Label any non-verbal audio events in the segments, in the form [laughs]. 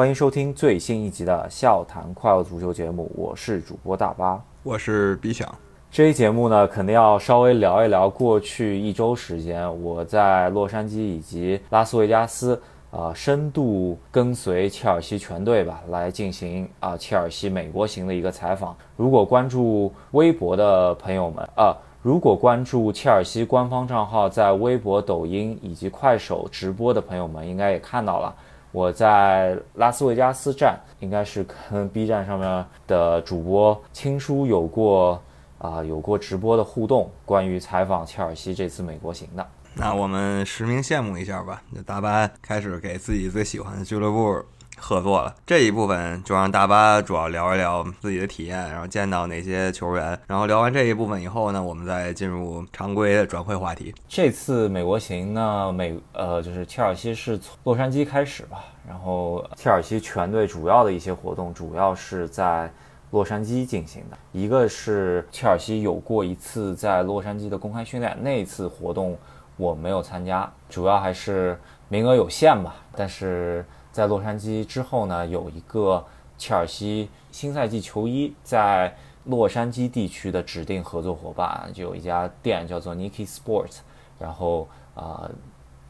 欢迎收听最新一集的《笑谈快乐足球》节目，我是主播大巴，我是 B 想。这期节目呢，肯定要稍微聊一聊过去一周时间我在洛杉矶以及拉斯维加斯啊，深度跟随切尔西全队吧，来进行啊切尔西美国行的一个采访。如果关注微博的朋友们啊，如果关注切尔西官方账号在微博、抖音以及快手直播的朋友们，应该也看到了。我在拉斯维加斯站，应该是跟 B 站上面的主播青叔有过啊有过直播的互动，关于采访切尔西这次美国行的。那我们实名羡慕一下吧，那大巴开始给自己最喜欢的俱乐部。合作了这一部分就让大巴主要聊一聊自己的体验，然后见到哪些球员，然后聊完这一部分以后呢，我们再进入常规的转会话题。这次美国行呢，美呃就是切尔西是从洛杉矶开始吧，然后切尔西全队主要的一些活动主要是在洛杉矶进行的。一个是切尔西有过一次在洛杉矶的公开训练，那次活动我没有参加，主要还是名额有限吧，但是。在洛杉矶之后呢，有一个切尔西新赛季球衣在洛杉矶地区的指定合作伙伴，就有一家店叫做 Nike Sports，然后啊，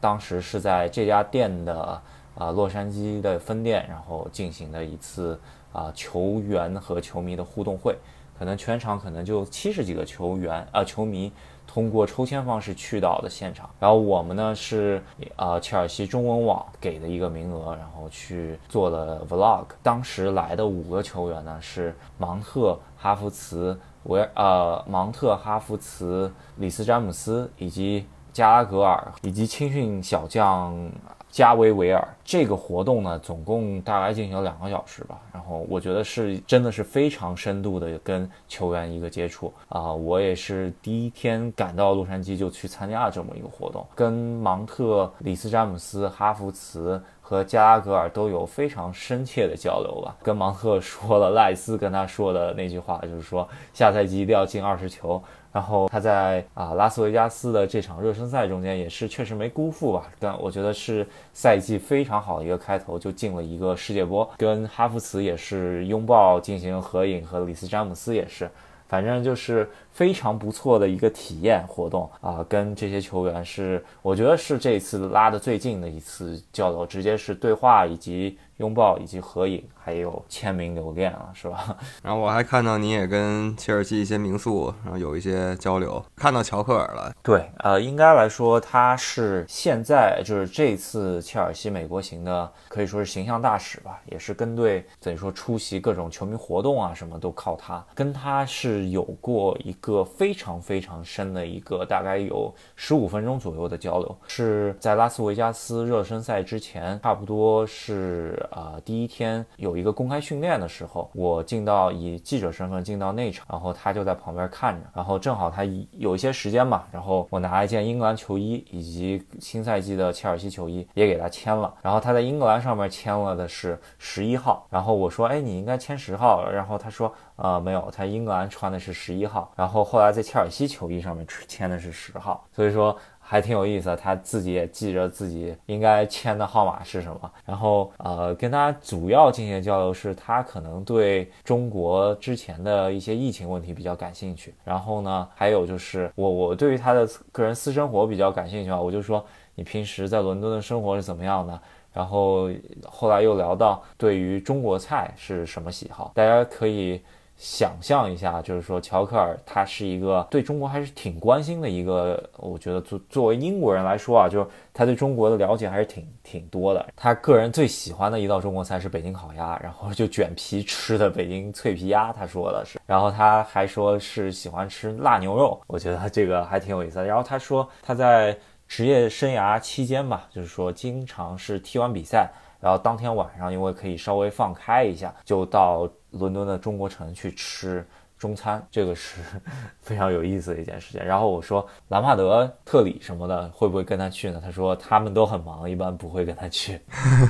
当时是在这家店的啊洛杉矶的分店，然后进行的一次啊球员和球迷的互动会，可能全场可能就七十几个球员啊球迷。通过抽签方式去到的现场，然后我们呢是呃切尔西中文网给的一个名额，然后去做了 vlog。当时来的五个球员呢是芒特、哈弗茨、维呃芒特、哈弗茨、里斯詹姆斯以及加拉格尔以及青训小将。加维维尔这个活动呢，总共大概进行了两个小时吧。然后我觉得是真的是非常深度的跟球员一个接触啊。我也是第一天赶到洛杉矶就去参加了这么一个活动，跟芒特、里斯詹姆斯、哈弗茨和加拉格尔都有非常深切的交流吧。跟芒特说了赖斯跟他说的那句话，就是说下赛季一定要进二十球。然后他在啊拉斯维加斯的这场热身赛中间也是确实没辜负吧，但我觉得是赛季非常好的一个开头，就进了一个世界波，跟哈弗茨也是拥抱进行合影，和里斯詹姆斯也是，反正就是非常不错的一个体验活动啊，跟这些球员是我觉得是这次拉的最近的一次交流，直接是对话以及拥抱以及合影。还有签名留念了，是吧？[laughs] 然后我还看到你也跟切尔西一些民宿，然后有一些交流。看到乔克尔了，对，呃，应该来说他是现在就是这次切尔西美国行的，可以说是形象大使吧，也是跟队等于说出席各种球迷活动啊，什么都靠他。跟他是有过一个非常非常深的一个，大概有十五分钟左右的交流，是在拉斯维加斯热身赛之前，差不多是呃第一天有。一个公开训练的时候，我进到以记者身份进到内场，然后他就在旁边看着，然后正好他有一些时间嘛，然后我拿一件英格兰球衣以及新赛季的切尔西球衣也给他签了，然后他在英格兰上面签了的是十一号，然后我说，哎，你应该签十号，然后他说，呃，没有，他英格兰穿的是十一号，然后后来在切尔西球衣上面签的是十号，所以说。还挺有意思的，他自己也记着自己应该签的号码是什么。然后，呃，跟他主要进行交流是，他可能对中国之前的一些疫情问题比较感兴趣。然后呢，还有就是我我对于他的个人私生活比较感兴趣啊，我就说你平时在伦敦的生活是怎么样的。然后后来又聊到对于中国菜是什么喜好，大家可以。想象一下，就是说乔克尔他是一个对中国还是挺关心的一个，我觉得作作为英国人来说啊，就是他对中国的了解还是挺挺多的。他个人最喜欢的一道中国菜是北京烤鸭，然后就卷皮吃的北京脆皮鸭，他说的是。然后他还说是喜欢吃辣牛肉，我觉得这个还挺有意思的。然后他说他在职业生涯期间吧，就是说经常是踢完比赛。然后当天晚上，因为可以稍微放开一下，就到伦敦的中国城去吃中餐，这个是 [laughs] 非常有意思的一件事情。然后我说兰帕德、特里什么的会不会跟他去呢？他说他们都很忙，一般不会跟他去。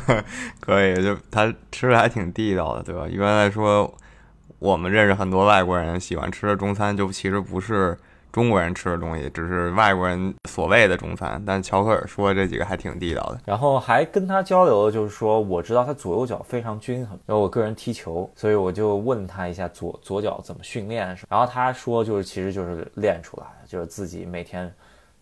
[laughs] 可以，就他吃的还挺地道的，对吧？一般来说，我们认识很多外国人喜欢吃的中餐，就其实不是中国人吃的东西，只是外国人所谓的中餐。但乔克尔说这几个还挺地道的。然后还跟他交流就是说，我知道他左右脚非常均衡。然后我个人踢球，所以我就问他一下左左脚怎么训练。然后他说，就是其实就是练出来，就是自己每天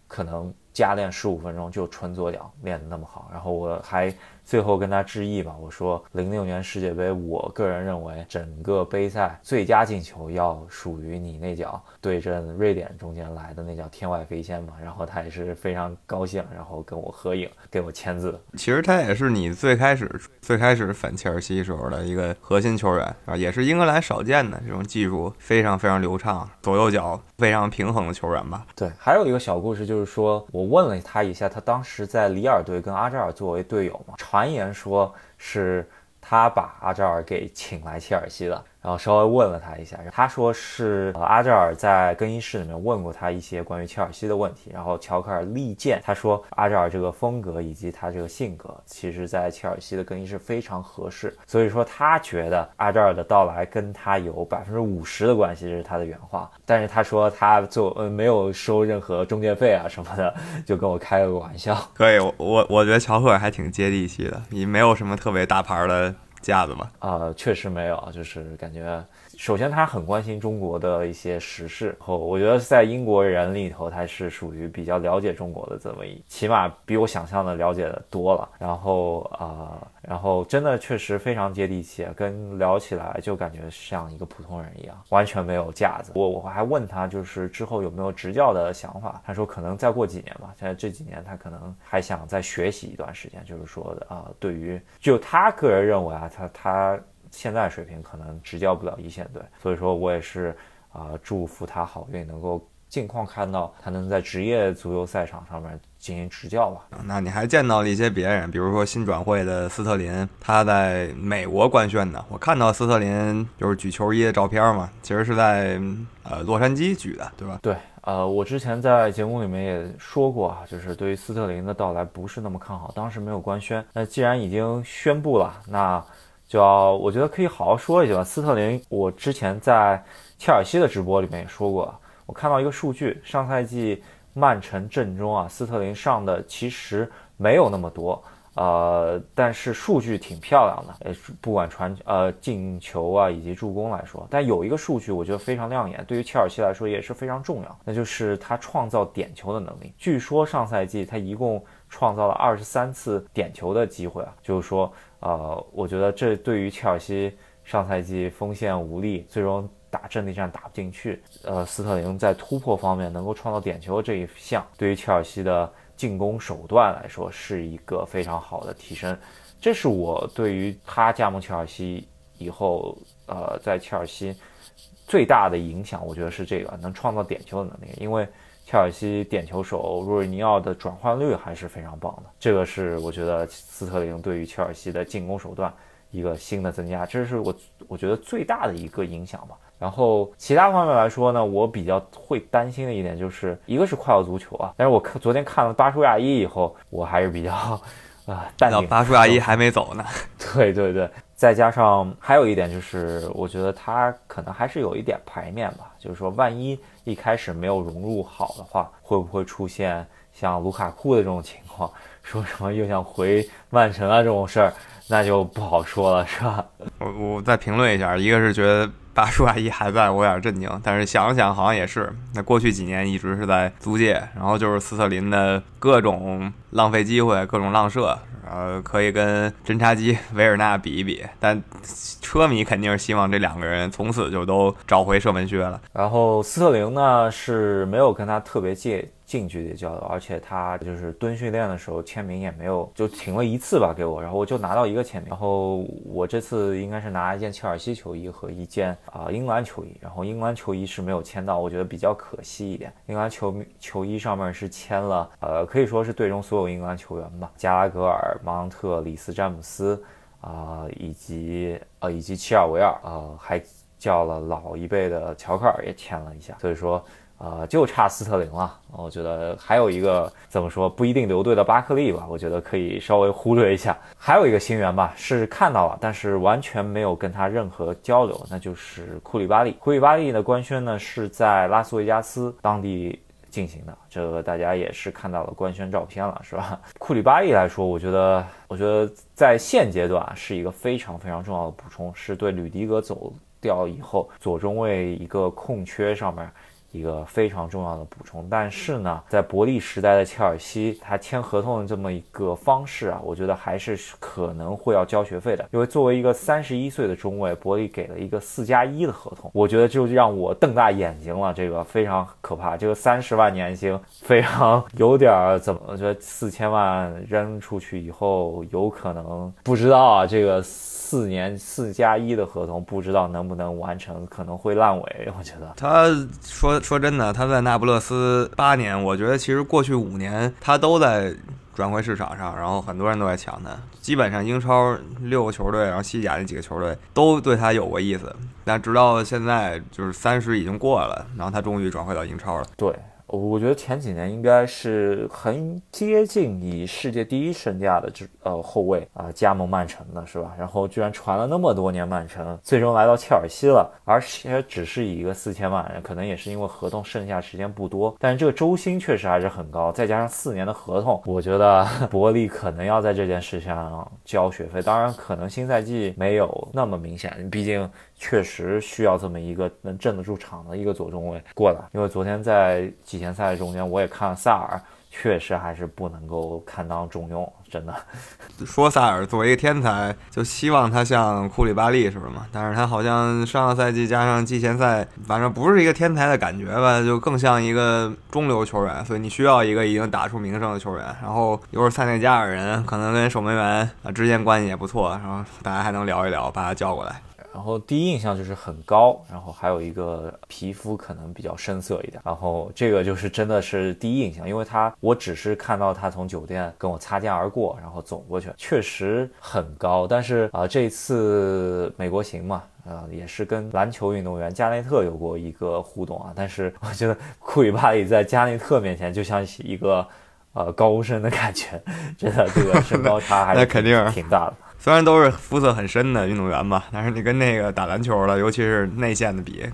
可能加练十五分钟，就纯左脚练得那么好。然后我还。最后跟他致意吧，我说零六年世界杯，我个人认为整个杯赛最佳进球要属于你那脚对阵瑞典中间来的那脚天外飞仙嘛。然后他也是非常高兴，然后跟我合影，给我签字。其实他也是你最开始最开始反切尔西时候的一个核心球员啊，也是英格兰少见的这种技术非常非常流畅，左右脚非常平衡的球员吧。对，还有一个小故事就是说我问了他一下，他当时在里尔队跟阿扎尔作为队友嘛。传言说是他把阿扎尔给请来切尔西的。然后稍微问了他一下，他说是阿扎尔在更衣室里面问过他一些关于切尔西的问题，然后乔克尔力荐，他说阿扎尔这个风格以及他这个性格，其实在切尔西的更衣室非常合适，所以说他觉得阿扎尔的到来跟他有百分之五十的关系，这是他的原话。但是他说他做呃没有收任何中介费啊什么的，就跟我开了个玩笑。可以，我我觉得乔克尔还挺接地气的，你没有什么特别大牌的。架子吗？啊，确实没有，就是感觉。首先，他很关心中国的一些时事，后我觉得在英国人里头，他是属于比较了解中国的这么一，起码比我想象的了解的多了。然后啊，然后真的确实非常接地气，跟聊起来就感觉像一个普通人一样，完全没有架子。我我还问他，就是之后有没有执教的想法？他说可能再过几年吧。现在这几年他可能还想再学习一段时间，就是说的啊，对于就他个人认为啊，他他。现在水平可能执教不了一线队，所以说我也是啊，祝福他好运，能够尽况看到他能在职业足球赛场上面进行执教吧。那你还见到了一些别人，比如说新转会的斯特林，他在美国官宣的。我看到斯特林就是举球衣的照片嘛，其实是在呃洛杉矶举的，对吧？对，呃，我之前在节目里面也说过啊，就是对于斯特林的到来不是那么看好，当时没有官宣。那既然已经宣布了，那。就我觉得可以好好说一下吧。斯特林，我之前在切尔西的直播里面也说过，我看到一个数据，上赛季曼城阵中啊，斯特林上的其实没有那么多，呃，但是数据挺漂亮的，呃，不管传呃进球啊以及助攻来说，但有一个数据我觉得非常亮眼，对于切尔西来说也是非常重要，那就是他创造点球的能力。据说上赛季他一共创造了二十三次点球的机会啊，就是说。呃，我觉得这对于切尔西上赛季锋线无力，最终打阵地战打不进去，呃，斯特林在突破方面能够创造点球这一项，对于切尔西的进攻手段来说是一个非常好的提升。这是我对于他加盟切尔西以后，呃，在切尔西最大的影响，我觉得是这个能创造点球的能力，因为。切尔西点球手若尔尼奥的转换率还是非常棒的，这个是我觉得斯特林对于切尔西的进攻手段一个新的增加，这是我我觉得最大的一个影响吧。然后其他方面来说呢，我比较会担心的一点就是一个是快乐足球啊，但是我看昨天看了巴舒亚伊以后，我还是比较啊淡定。巴舒亚伊还没走呢。[laughs] 对对对。再加上还有一点就是，我觉得他可能还是有一点排面吧。就是说，万一一开始没有融入好的话，会不会出现像卢卡库的这种情况？说什么又想回曼城啊这种事儿，那就不好说了，是吧？我我再评论一下，一个是觉得巴舒阿姨还在我有点震惊，但是想想好像也是。那过去几年一直是在租借，然后就是斯特林的各种浪费机会，各种浪射。呃，可以跟侦察机维尔纳比一比，但车迷肯定是希望这两个人从此就都找回射门靴了。然后斯特林呢是没有跟他特别介。近距离交流，而且他就是蹲训练的时候签名也没有，就停了一次吧给我，然后我就拿到一个签名。然后我这次应该是拿一件切尔西球衣和一件啊英格兰球衣，然后英格兰球衣是没有签到，我觉得比较可惜一点。英格兰球球衣上面是签了，呃，可以说是队中所有英格兰球员吧，加拉格尔、芒特、里斯、詹姆斯啊，以及呃以及齐尔维尔啊，还叫了老一辈的乔克尔也签了一下，所以说。啊，就差斯特林了。我觉得还有一个怎么说不一定留队的巴克利吧，我觉得可以稍微忽略一下。还有一个新援吧，是看到了，但是完全没有跟他任何交流，那就是库里巴利。库里巴利的官宣呢是在拉斯维加斯当地进行的，这个大家也是看到了官宣照片了，是吧？[laughs] 库里巴利来说，我觉得，我觉得在现阶段是一个非常非常重要的补充，是对吕迪格走掉以后左中卫一个空缺上面。一个非常重要的补充，但是呢，在伯利时代的切尔西，他签合同的这么一个方式啊，我觉得还是可能会要交学费的。因为作为一个三十一岁的中卫，伯利给了一个四加一的合同，我觉得就让我瞪大眼睛了，这个非常可怕。这个三十万年薪非常有点儿怎么？觉得四千万扔出去以后，有可能不知道啊，这个。四年四加一的合同，不知道能不能完成，可能会烂尾。我觉得他说说真的，他在那不勒斯八年，我觉得其实过去五年他都在转会市场上，然后很多人都在抢他。基本上英超六个球队，然后西甲那几个球队都对他有过意思。但直到现在，就是三十已经过了，然后他终于转会到英超了。对。我觉得前几年应该是很接近以世界第一身价的这呃后卫啊加盟曼城的是吧？然后居然传了那么多年曼城，最终来到切尔西了，而且只是以一个四千万，可能也是因为合同剩下时间不多，但是这个周薪确实还是很高，再加上四年的合同，我觉得 [laughs] 伯利可能要在这件事上交学费。当然，可能新赛季没有那么明显，毕竟。确实需要这么一个能镇得住场的一个左中卫过来，因为昨天在季前赛中间我也看了萨尔，确实还是不能够堪当重用，真的。说萨尔作为一个天才，就希望他像库里巴利似的嘛，但是他好像上个赛季加上季前赛，反正不是一个天才的感觉吧，就更像一个中流球员，所以你需要一个已经打出名声的球员，然后又是塞内加尔人，可能跟守门员啊之间关系也不错，然后大家还能聊一聊，把他叫过来。然后第一印象就是很高，然后还有一个皮肤可能比较深色一点，然后这个就是真的是第一印象，因为他我只是看到他从酒店跟我擦肩而过，然后走过去，确实很高。但是啊，这次美国行嘛，啊也是跟篮球运动员加内特有过一个互动啊，但是我觉得库里巴里在加内特面前就像一个呃高深的感觉，[laughs] 真的这个身高差还 [laughs] 是挺大的。虽然都是肤色很深的运动员吧，但是你跟那个打篮球的，尤其是内线的比，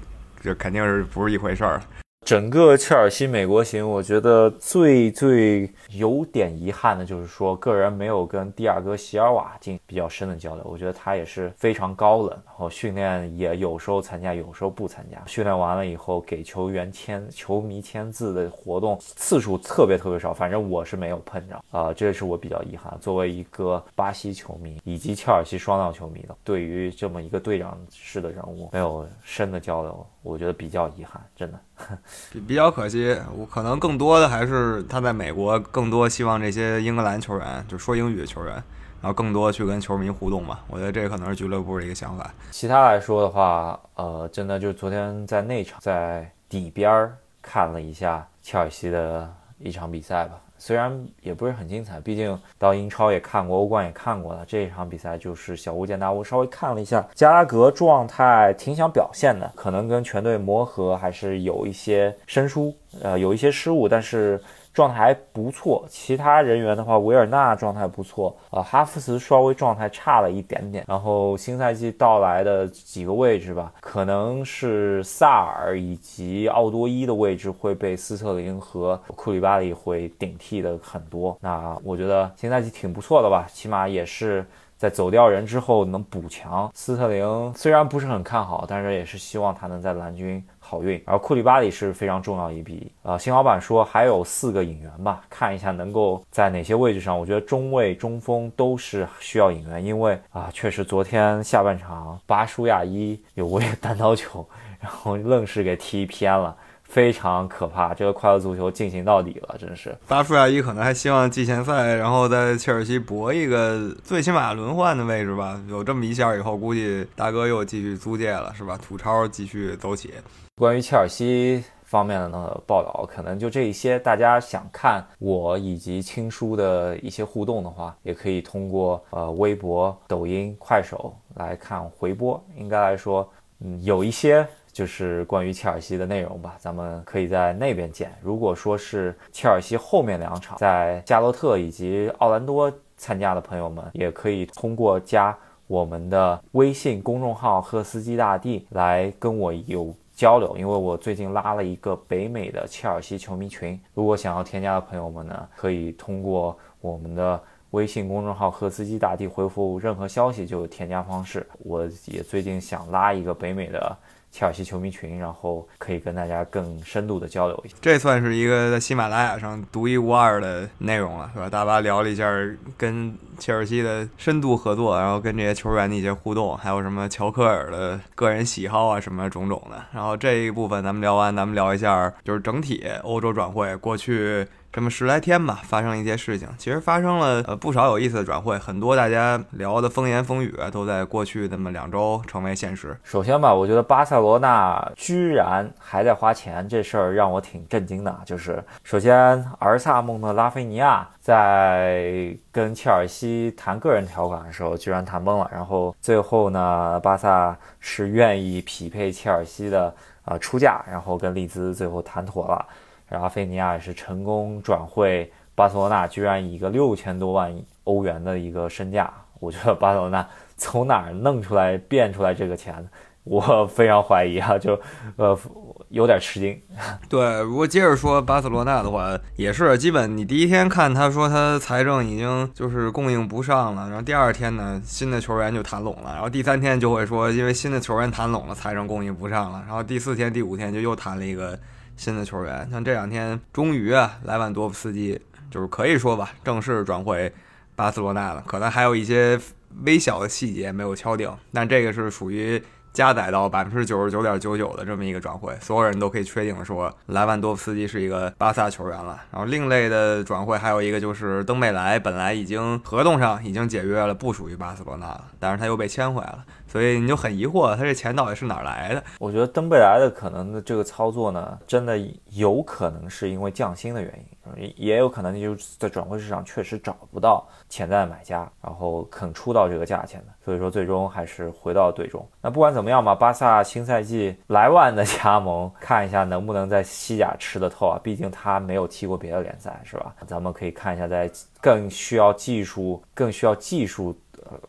就肯定是不是一回事儿。整个切尔西美国行，我觉得最最有点遗憾的就是说，个人没有跟蒂亚戈席尔瓦进比较深的交流。我觉得他也是非常高冷，然后训练也有时候参加，有时候不参加。训练完了以后，给球员签、球迷签字的活动次数特别特别少，反正我是没有碰着啊，这是我比较遗憾。作为一个巴西球迷以及切尔西双料球迷的，对于这么一个队长式的人物，没有深的交流。我觉得比较遗憾，真的 [laughs] 比比较可惜。我可能更多的还是他在美国，更多希望这些英格兰球员，就说英语的球员，然后更多去跟球迷互动吧。我觉得这可能是俱乐部的一个想法。其他来说的话，呃，真的就是昨天在内场在底边儿看了一下切尔西的一场比赛吧。虽然也不是很精彩，毕竟到英超也看过，欧冠也看过了。这一场比赛就是小巫见大巫，稍微看了一下，加拉格状态挺想表现的，可能跟全队磨合还是有一些生疏，呃，有一些失误，但是。状态还不错，其他人员的话，维尔纳状态不错，呃，哈弗茨稍微状态差了一点点。然后新赛季到来的几个位置吧，可能是萨尔以及奥多伊的位置会被斯特林和库里巴利会顶替的很多。那我觉得新赛季挺不错的吧，起码也是。在走掉人之后能补强，斯特林虽然不是很看好，但是也是希望他能在蓝军好运。而库里巴里是非常重要一笔。呃，新老板说还有四个引援吧，看一下能够在哪些位置上。我觉得中卫、中锋都是需要引援，因为啊，确实昨天下半场巴舒亚伊有过单刀球，然后愣是给踢偏了。非常可怕，这个快乐足球进行到底了，真是。巴舒亚伊可能还希望季前赛，然后在切尔西搏一个最起码轮换的位置吧。有这么一下以后，估计大哥又继续租借了，是吧？土超继续走起。关于切尔西方面的呢报道，可能就这一些。大家想看我以及青叔的一些互动的话，也可以通过呃微博、抖音、快手来看回播。应该来说，嗯，有一些。就是关于切尔西的内容吧，咱们可以在那边见。如果说是切尔西后面两场在加洛特以及奥兰多参加的朋友们，也可以通过加我们的微信公众号“赫斯基大帝”来跟我有交流，因为我最近拉了一个北美的切尔西球迷群。如果想要添加的朋友们呢，可以通过我们的。微信公众号“赫斯基大帝”回复任何消息就有添加方式。我也最近想拉一个北美的切尔西球迷群，然后可以跟大家更深度的交流一下。这算是一个在喜马拉雅上独一无二的内容了，是吧？大巴聊了一下跟切尔西的深度合作，然后跟这些球员的一些互动，还有什么乔科尔的个人喜好啊，什么种种的。然后这一部分咱们聊完，咱们聊一下就是整体欧洲转会过去。这么十来天吧，发生一些事情。其实发生了呃不少有意思的转会，很多大家聊的风言风语，都在过去那么两周成为现实。首先吧，我觉得巴塞罗那居然还在花钱，这事儿让我挺震惊的。就是首先，而萨蒙的拉菲尼亚在跟切尔西谈个人条款的时候，居然谈崩了。然后最后呢，巴萨是愿意匹配切尔西的啊出价，然后跟利兹最后谈妥了。然后菲尼亚也是成功转会巴塞罗那，居然以一个六千多万欧元的一个身价，我觉得巴塞罗那从哪儿弄出来变出来这个钱，我非常怀疑啊，就呃有点吃惊。[laughs] 对，如果接着说巴塞罗那的话，也是基本你第一天看他说他财政已经就是供应不上了，然后第二天呢新的球员就谈拢了，然后第三天就会说因为新的球员谈拢了，财政供应不上了，然后第四天第五天就又谈了一个。新的球员，像这两天终于啊，莱万多夫斯基就是可以说吧，正式转会巴塞罗那了。可能还有一些微小的细节没有敲定，但这个是属于加载到百分之九十九点九九的这么一个转会，所有人都可以确定说莱万多夫斯基是一个巴萨球员了。然后另类的转会还有一个就是登贝莱，本来已经合同上已经解约了，不属于巴塞罗那了，但是他又被签回来了。所以你就很疑惑，他这钱到底是哪儿来的？我觉得登贝莱的可能的这个操作呢，真的有可能是因为降薪的原因，也有可能就在转会市场确实找不到潜在的买家，然后肯出到这个价钱的，所以说最终还是回到队中。那不管怎么样嘛，巴萨新赛季莱万的加盟，看一下能不能在西甲吃得透啊？毕竟他没有踢过别的联赛，是吧？咱们可以看一下，在更需要技术、更需要技术。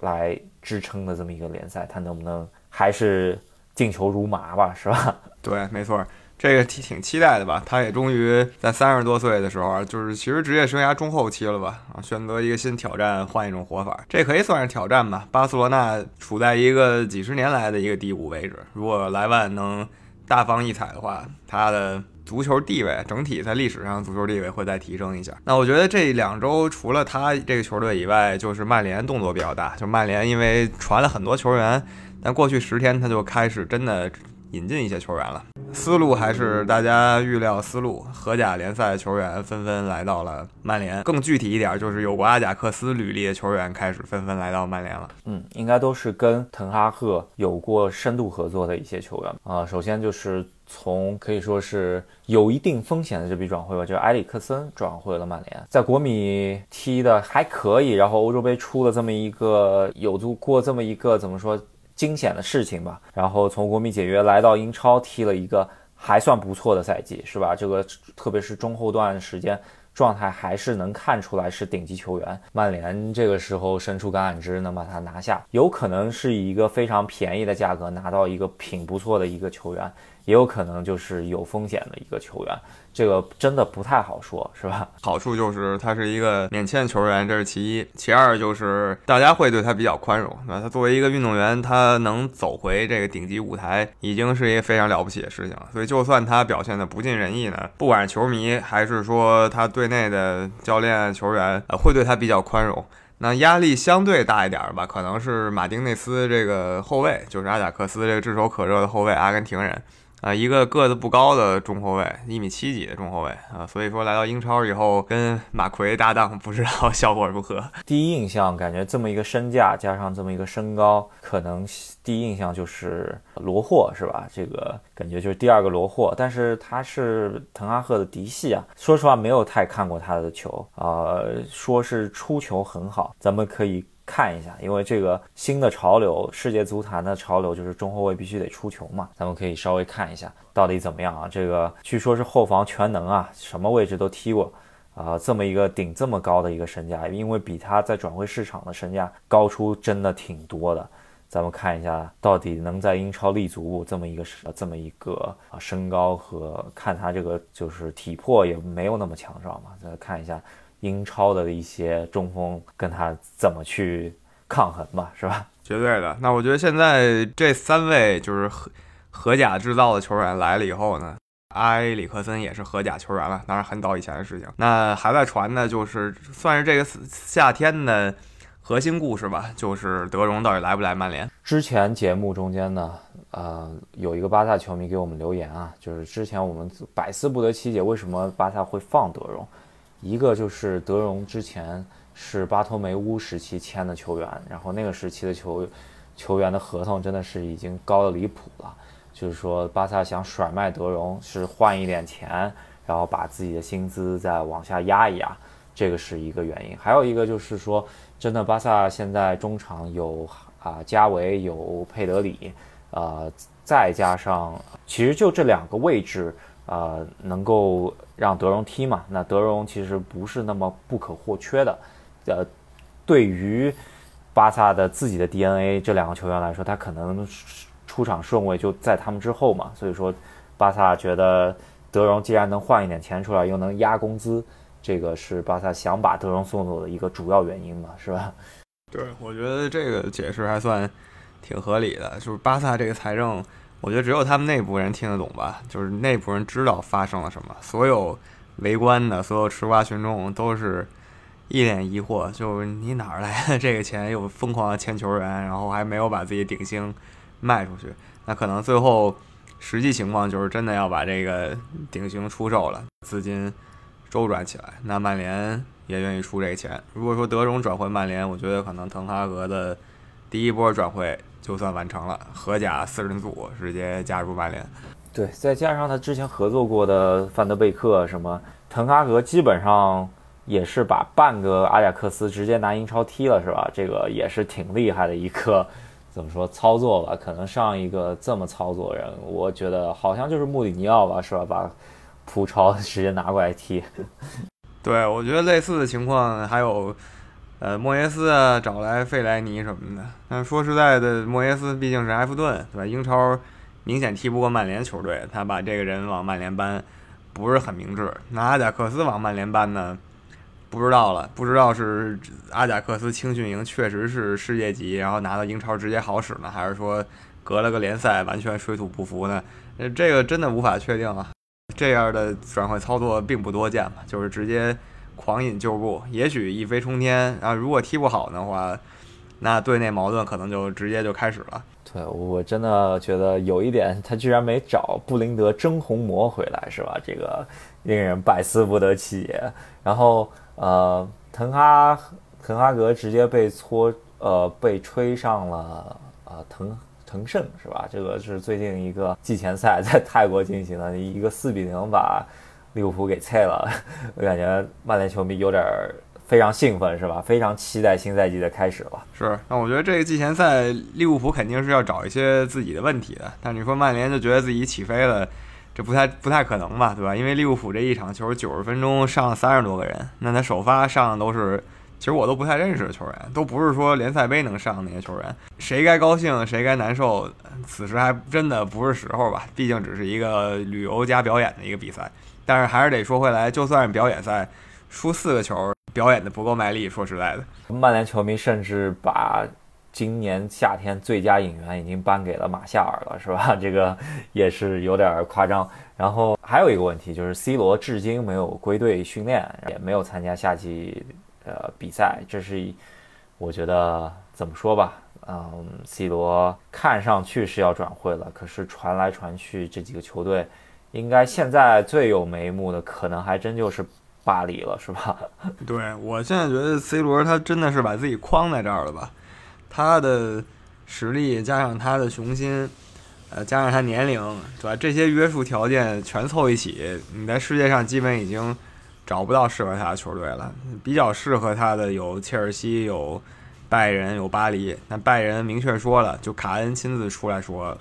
来支撑的这么一个联赛，他能不能还是进球如麻吧？是吧？[laughs] 对，没错，这个挺挺期待的吧？他也终于在三十多岁的时候，就是其实职业生涯中后期了吧？啊，选择一个新挑战，换一种活法，这可以算是挑战吧？巴塞罗那处在一个几十年来的一个低谷位置，如果莱万能大放异彩的话，他的。足球地位整体在历史上足球地位会再提升一下。那我觉得这两周除了他这个球队以外，就是曼联动作比较大。就曼联因为传了很多球员，但过去十天他就开始真的引进一些球员了。思路还是大家预料思路，荷甲联赛球员纷纷来到了曼联。更具体一点，就是有过阿贾克斯履历的球员开始纷纷来到曼联了。嗯，应该都是跟滕哈赫有过深度合作的一些球员啊。首先就是。从可以说是有一定风险的这笔转会吧，就是埃里克森转会了曼联，在国米踢的还可以，然后欧洲杯出了这么一个有做过这么一个怎么说惊险的事情吧，然后从国米解约来到英超踢了一个还算不错的赛季，是吧？这个特别是中后段时间状态还是能看出来是顶级球员。曼联这个时候伸出橄榄枝能把他拿下，有可能是以一个非常便宜的价格拿到一个挺不错的一个球员。也有可能就是有风险的一个球员，这个真的不太好说，是吧？[laughs] 好处就是他是一个免签球员，这是其一；其二就是大家会对他比较宽容。那他作为一个运动员，他能走回这个顶级舞台，已经是一个非常了不起的事情了。所以，就算他表现的不尽人意呢，不管是球迷还是说他队内的教练、球员，呃，会对他比较宽容。那压力相对大一点吧，可能是马丁内斯这个后卫，就是阿贾克斯这个炙手可热的后卫，阿根廷人。啊，一个个子不高的中后卫，一米七几的中后卫啊，所以说来到英超以后跟马奎搭档，不知道 [laughs] 效果如何。第一印象感觉这么一个身价加上这么一个身高，可能第一印象就是罗霍是吧？这个感觉就是第二个罗霍，但是他是滕哈赫的嫡系啊。说实话，没有太看过他的球啊，说是出球很好，咱们可以。看一下，因为这个新的潮流，世界足坛的潮流就是中后卫必须得出球嘛，咱们可以稍微看一下到底怎么样啊？这个据说是后防全能啊，什么位置都踢过。啊，这么一个顶这么高的一个身价，因为比他在转会市场的身价高出真的挺多的。咱们看一下，到底能在英超立足这么一个这么一个啊身高和看他这个就是体魄也没有那么强壮嘛。再看一下英超的一些中锋跟他怎么去抗衡吧，是吧？绝对的。那我觉得现在这三位就是荷荷甲制造的球员来了以后呢？埃里克森也是荷甲球员了，当然很早以前的事情。那还在传的，就是算是这个夏天的核心故事吧，就是德容到底来不来曼联？之前节目中间呢，呃，有一个巴萨球迷给我们留言啊，就是之前我们百思不得其解，为什么巴萨会放德容？一个就是德容之前是巴托梅乌时期签的球员，然后那个时期的球球员的合同真的是已经高的离谱了。就是说，巴萨想甩卖德容，是换一点钱，然后把自己的薪资再往下压一压，这个是一个原因。还有一个就是说，真的，巴萨现在中场有啊加维，有佩德里，呃，再加上其实就这两个位置，呃，能够让德容踢嘛？那德容其实不是那么不可或缺的。呃，对于巴萨的自己的 DNA 这两个球员来说，他可能。出场顺位就在他们之后嘛，所以说，巴萨觉得德容既然能换一点钱出来，又能压工资，这个是巴萨想把德容送走的一个主要原因嘛，是吧？对，我觉得这个解释还算挺合理的。就是巴萨这个财政，我觉得只有他们内部人听得懂吧，就是内部人知道发生了什么，所有围观的所有吃瓜群众都是一脸疑惑，就是你哪儿来的 [laughs] 这个钱？又疯狂的签球员，然后还没有把自己顶薪。卖出去，那可能最后实际情况就是真的要把这个顶型出售了，资金周转起来，那曼联也愿意出这个钱。如果说德容转回曼联，我觉得可能滕哈格的第一波转会就算完成了，荷甲四人组直接加入曼联。对，再加上他之前合作过的范德贝克什么，滕哈格基本上也是把半个阿贾克斯直接拿英超踢了，是吧？这个也是挺厉害的一个。怎么说操作吧？可能上一个这么操作人，我觉得好像就是穆里尼奥吧，是吧？把葡超直接拿过来踢。[laughs] 对，我觉得类似的情况还有，呃，莫耶斯啊，找来费莱尼什么的。但说实在的，莫耶斯毕竟是埃弗顿，对吧？英超明显踢不过曼联球队，他把这个人往曼联搬，不是很明智。拿阿贾克斯往曼联搬呢？不知道了，不知道是阿贾克斯青训营确实是世界级，然后拿到英超直接好使呢，还是说隔了个联赛完全水土不服呢？呃，这个真的无法确定啊。这样的转会操作并不多见嘛，就是直接狂引旧部，也许一飞冲天。然后如果踢不好的话，那队内矛盾可能就直接就开始了。对我真的觉得有一点，他居然没找布林德争红魔回来，是吧？这个令人百思不得其解。然后。呃，滕哈滕哈格直接被搓，呃，被吹上了呃滕滕胜是吧？这个是最近一个季前赛在泰国进行的一个四比零把利物浦给菜了，我感觉曼联球迷有点非常兴奋是吧？非常期待新赛季的开始了。是，那我觉得这个季前赛利物浦肯定是要找一些自己的问题的，但你说曼联就觉得自己起飞了。这不太不太可能吧，对吧？因为利物浦这一场球九十分钟上了三十多个人，那他首发上的都是，其实我都不太认识的球员，都不是说联赛杯能上那些球员。谁该高兴谁该难受，此时还真的不是时候吧？毕竟只是一个旅游加表演的一个比赛。但是还是得说回来，就算是表演赛，输四个球，表演的不够卖力。说实在的，曼联球迷甚至把。今年夏天最佳引援已经颁给了马夏尔了，[laughs] 是吧？这个也是有点夸张。然后还有一个问题就是 C 罗至今没有归队训练，也没有参加夏季呃比赛。这是我觉得怎么说吧？嗯，C 罗看上去是要转会了，可是传来传去这几个球队，应该现在最有眉目的可能还真就是巴黎了，是吧？[laughs] 对我现在觉得 C 罗他真的是把自己框在这儿了吧？他的实力加上他的雄心，呃，加上他年龄，对吧？这些约束条件全凑一起，你在世界上基本已经找不到适合他的球队了。比较适合他的有切尔西、有拜仁有巴黎，那拜仁明确说了，就卡恩亲自出来说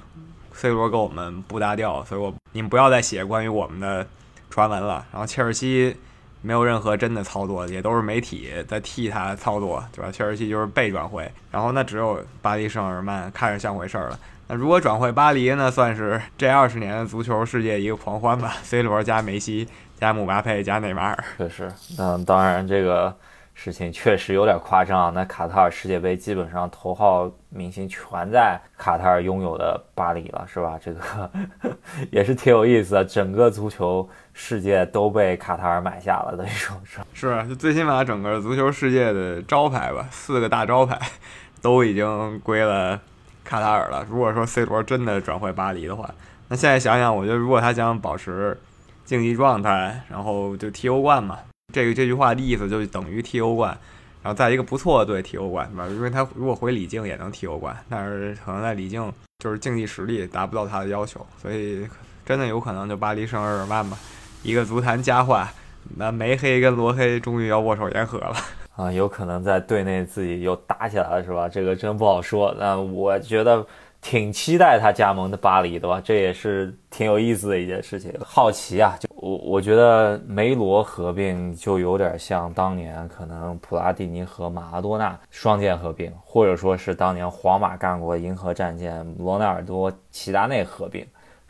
，C 罗跟我们不搭调，所以我你们不要再写关于我们的传闻了。然后切尔西没有任何真的操作，也都是媒体在替他操作，对吧？切尔西就是被转会，然后那只有巴黎圣日耳曼看着像回事儿了。那如果转会巴黎呢，算是这二十年足球世界一个狂欢吧？C 罗加梅西加姆巴佩加内马尔，确实，嗯，当然这个事情确实有点夸张。那卡塔尔世界杯基本上头号明星全在卡塔尔拥有的巴黎了，是吧？这个 [laughs] 也是挺有意思的，整个足球世界都被卡塔尔买下了，等于说是。[laughs] 是，就最起码整个足球世界的招牌吧，四个大招牌 [laughs] 都已经归了。卡塔尔了。如果说 C 罗真的转会巴黎的话，那现在想想，我觉得如果他想保持竞技状态，然后就踢欧冠嘛，这个这句话的意思就等于踢欧冠，然后在一个不错的队踢欧冠，对吧？因为他如果回李靖也能踢欧冠，但是可能在李靖就是竞技实力达不到他的要求，所以真的有可能就巴黎圣日耳曼吧。一个足坛佳话，那梅黑跟罗黑终于要握手言和了。啊，有可能在队内自己又打起来了，是吧？这个真不好说。那我觉得挺期待他加盟的巴黎的吧，这也是挺有意思的一件事情。好奇啊，就我我觉得梅罗合并就有点像当年可能普拉蒂尼和马拉多纳双剑合并，或者说是当年皇马干过银河战舰罗纳尔多齐达内合并，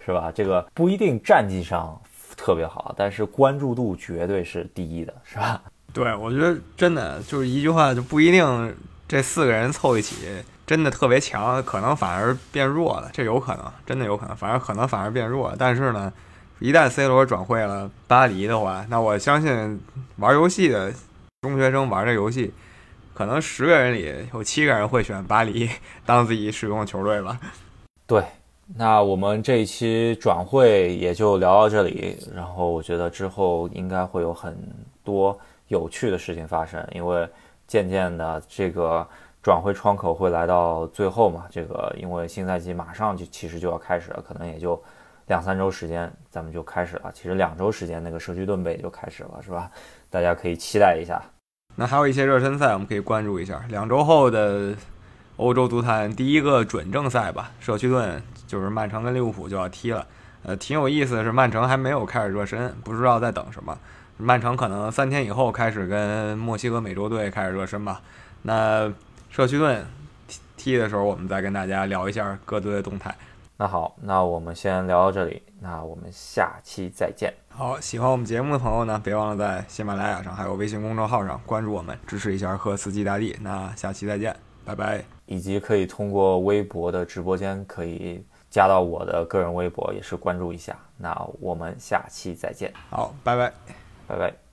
是吧？这个不一定战绩上特别好，但是关注度绝对是第一的，是吧？[laughs] 对，我觉得真的就是一句话，就不一定这四个人凑一起真的特别强，可能反而变弱了，这有可能，真的有可能，反而可能反而变弱。但是呢，一旦 C 罗转会了巴黎的话，那我相信玩游戏的中学生玩这游戏，可能十个人里有七个人会选巴黎 [laughs] 当自己使用的球队吧。对，那我们这一期转会也就聊到这里，然后我觉得之后应该会有很多。有趣的事情发生，因为渐渐的这个转会窗口会来到最后嘛，这个因为新赛季马上就其实就要开始了，可能也就两三周时间，咱们就开始了。其实两周时间那个社区盾杯就开始了，是吧？大家可以期待一下。那还有一些热身赛，我们可以关注一下。两周后的欧洲足坛第一个准正赛吧，社区盾就是曼城跟利物浦就要踢了。呃，挺有意思的是，曼城还没有开始热身，不知道在等什么。曼城可能三天以后开始跟墨西哥美洲队开始热身吧。那社区盾踢踢的时候，我们再跟大家聊一下各队的动态。那好，那我们先聊到这里，那我们下期再见。好，喜欢我们节目的朋友呢，别忘了在喜马拉雅上还有微信公众号上关注我们，支持一下赫斯基大帝。那下期再见，拜拜。以及可以通过微博的直播间可以加到我的个人微博，也是关注一下。那我们下期再见。好，拜拜。拜拜。